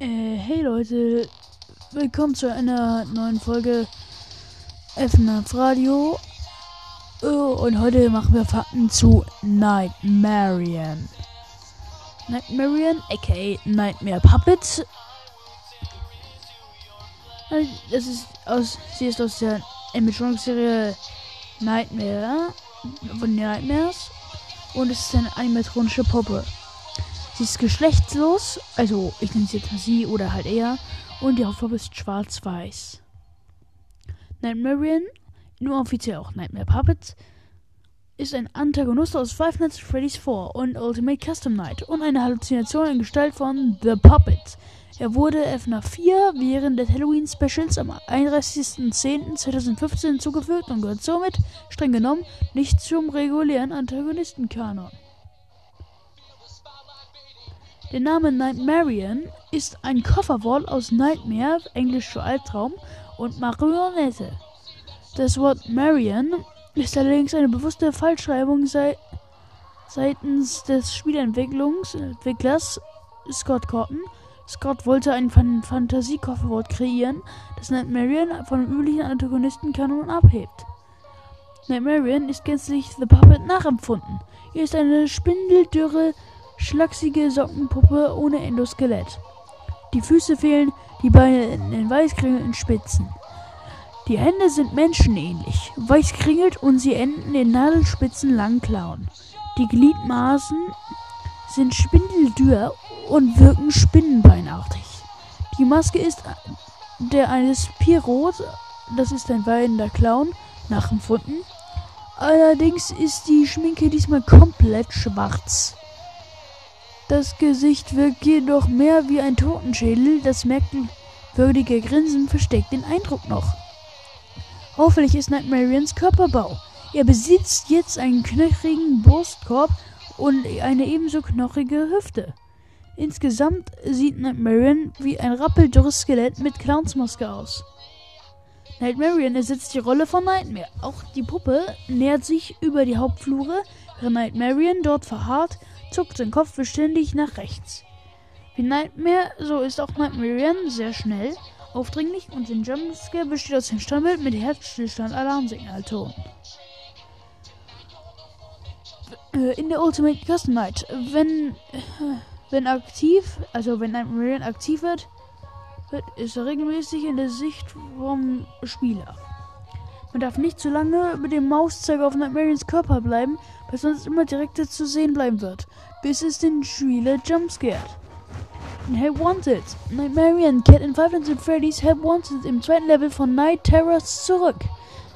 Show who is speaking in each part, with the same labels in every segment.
Speaker 1: Äh, hey Leute, willkommen zu einer neuen Folge FNAF Radio. Oh, und heute machen wir Fakten zu Nightmarian. Nightmarian, aka Nightmare Puppet. Äh, Das ist aus, sie ist aus der Animatronic-Serie Nightmare von den Nightmares und es ist eine animatronische Puppe. Sie ist geschlechtslos, also ich nenne sie jetzt sie oder halt er. Und die Hautfarbe ist schwarz-weiß. Nightmarian, nur offiziell auch Nightmare Puppet, ist ein Antagonist aus Five Nights at Freddy's 4 und Ultimate Custom Night und eine Halluzination in Gestalt von The Puppet. Er wurde FNAF 4 während des Halloween Specials am 31.10.2015 hinzugefügt und gehört somit, streng genommen, nicht zum regulären Antagonistenkanon. Der Name Nightmarian ist ein Kofferwort aus Nightmare, englisch für Albtraum, und Marionette. Das Wort Marian ist allerdings eine bewusste Falschschreibung sei seitens des Spielentwicklers Scott Cotton. Scott wollte ein Fan Fantasiekofferwort kreieren, das Nightmarian von dem üblichen Antagonistenkanon abhebt. Nightmarian ist gänzlich The Puppet nachempfunden. Er ist eine spindeldürre, schlachsige Sockenpuppe ohne Endoskelett. Die Füße fehlen, die Beine in den weißkringelnden Spitzen. Die Hände sind menschenähnlich, weiß kringelt und sie enden in nadelspitzen langen Klauen. Die Gliedmaßen sind spindeldürr und wirken spinnenbeinartig. Die Maske ist der eines Pirot, das ist ein weinender Clown, nachempfunden. Allerdings ist die Schminke diesmal komplett schwarz. Das Gesicht wirkt jedoch mehr wie ein Totenschädel. Das merkwürdige Grinsen versteckt den Eindruck noch. Auffällig ist Nightmarians Körperbau. Er besitzt jetzt einen knochigen Brustkorb und eine ebenso knochige Hüfte. Insgesamt sieht Nightmarian wie ein rappeldürres Skelett mit Clownsmaske aus. Nightmarian ersetzt die Rolle von Nightmare. Auch die Puppe nähert sich über die Hauptflure, während Nightmarian dort verharrt zuckt sein Kopf beständig nach rechts. Wie Nightmare, so ist auch Nightmarian sehr schnell, aufdringlich und sein Jumpscare besteht aus dem Standbild mit Herzstillstand-Alarmsignalton. Äh, In der Ultimate Custom Night, wenn, wenn aktiv, also wenn Nightmarian aktiv wird ist er regelmäßig in der Sicht vom Spieler. Man darf nicht zu lange mit dem Mauszeiger auf Nightmarians Körper bleiben, weil sonst immer direkt zu sehen bleiben wird, bis es den Spieler jumpscared. In Help Wanted. Nightmarian kehrt in Five Nights at Freddy's Help Wanted im zweiten Level von Night Terrors zurück.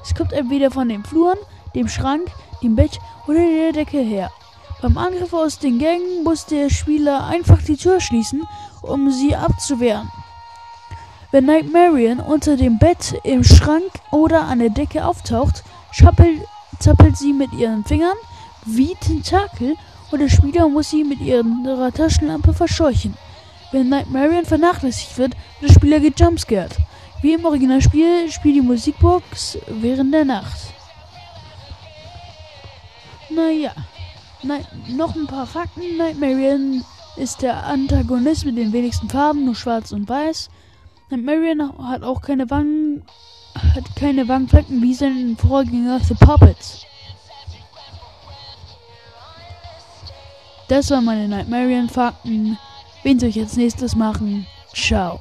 Speaker 1: Es kommt entweder von den Fluren, dem Schrank, dem Bett oder der Decke her. Beim Angriff aus den Gängen muss der Spieler einfach die Tür schließen, um sie abzuwehren. Wenn Nightmarian unter dem Bett, im Schrank oder an der Decke auftaucht, zappelt sie mit ihren Fingern wie Tentakel und der Spieler muss sie mit ihrer Taschenlampe verscheuchen. Wenn Nightmarian vernachlässigt wird, wird der Spieler gejumpscared. Wie im Originalspiel spielt die Musikbox während der Nacht. Naja, Night noch ein paar Fakten. Nightmarian ist der Antagonist mit den wenigsten Farben, nur schwarz und weiß. Nightmarian hat auch keine Wangen, hat keine Wangenflecken wie sein Vorgänger The Puppets. Das waren meine Nightmarian-Fakten. Wen soll ich als nächstes machen? Ciao.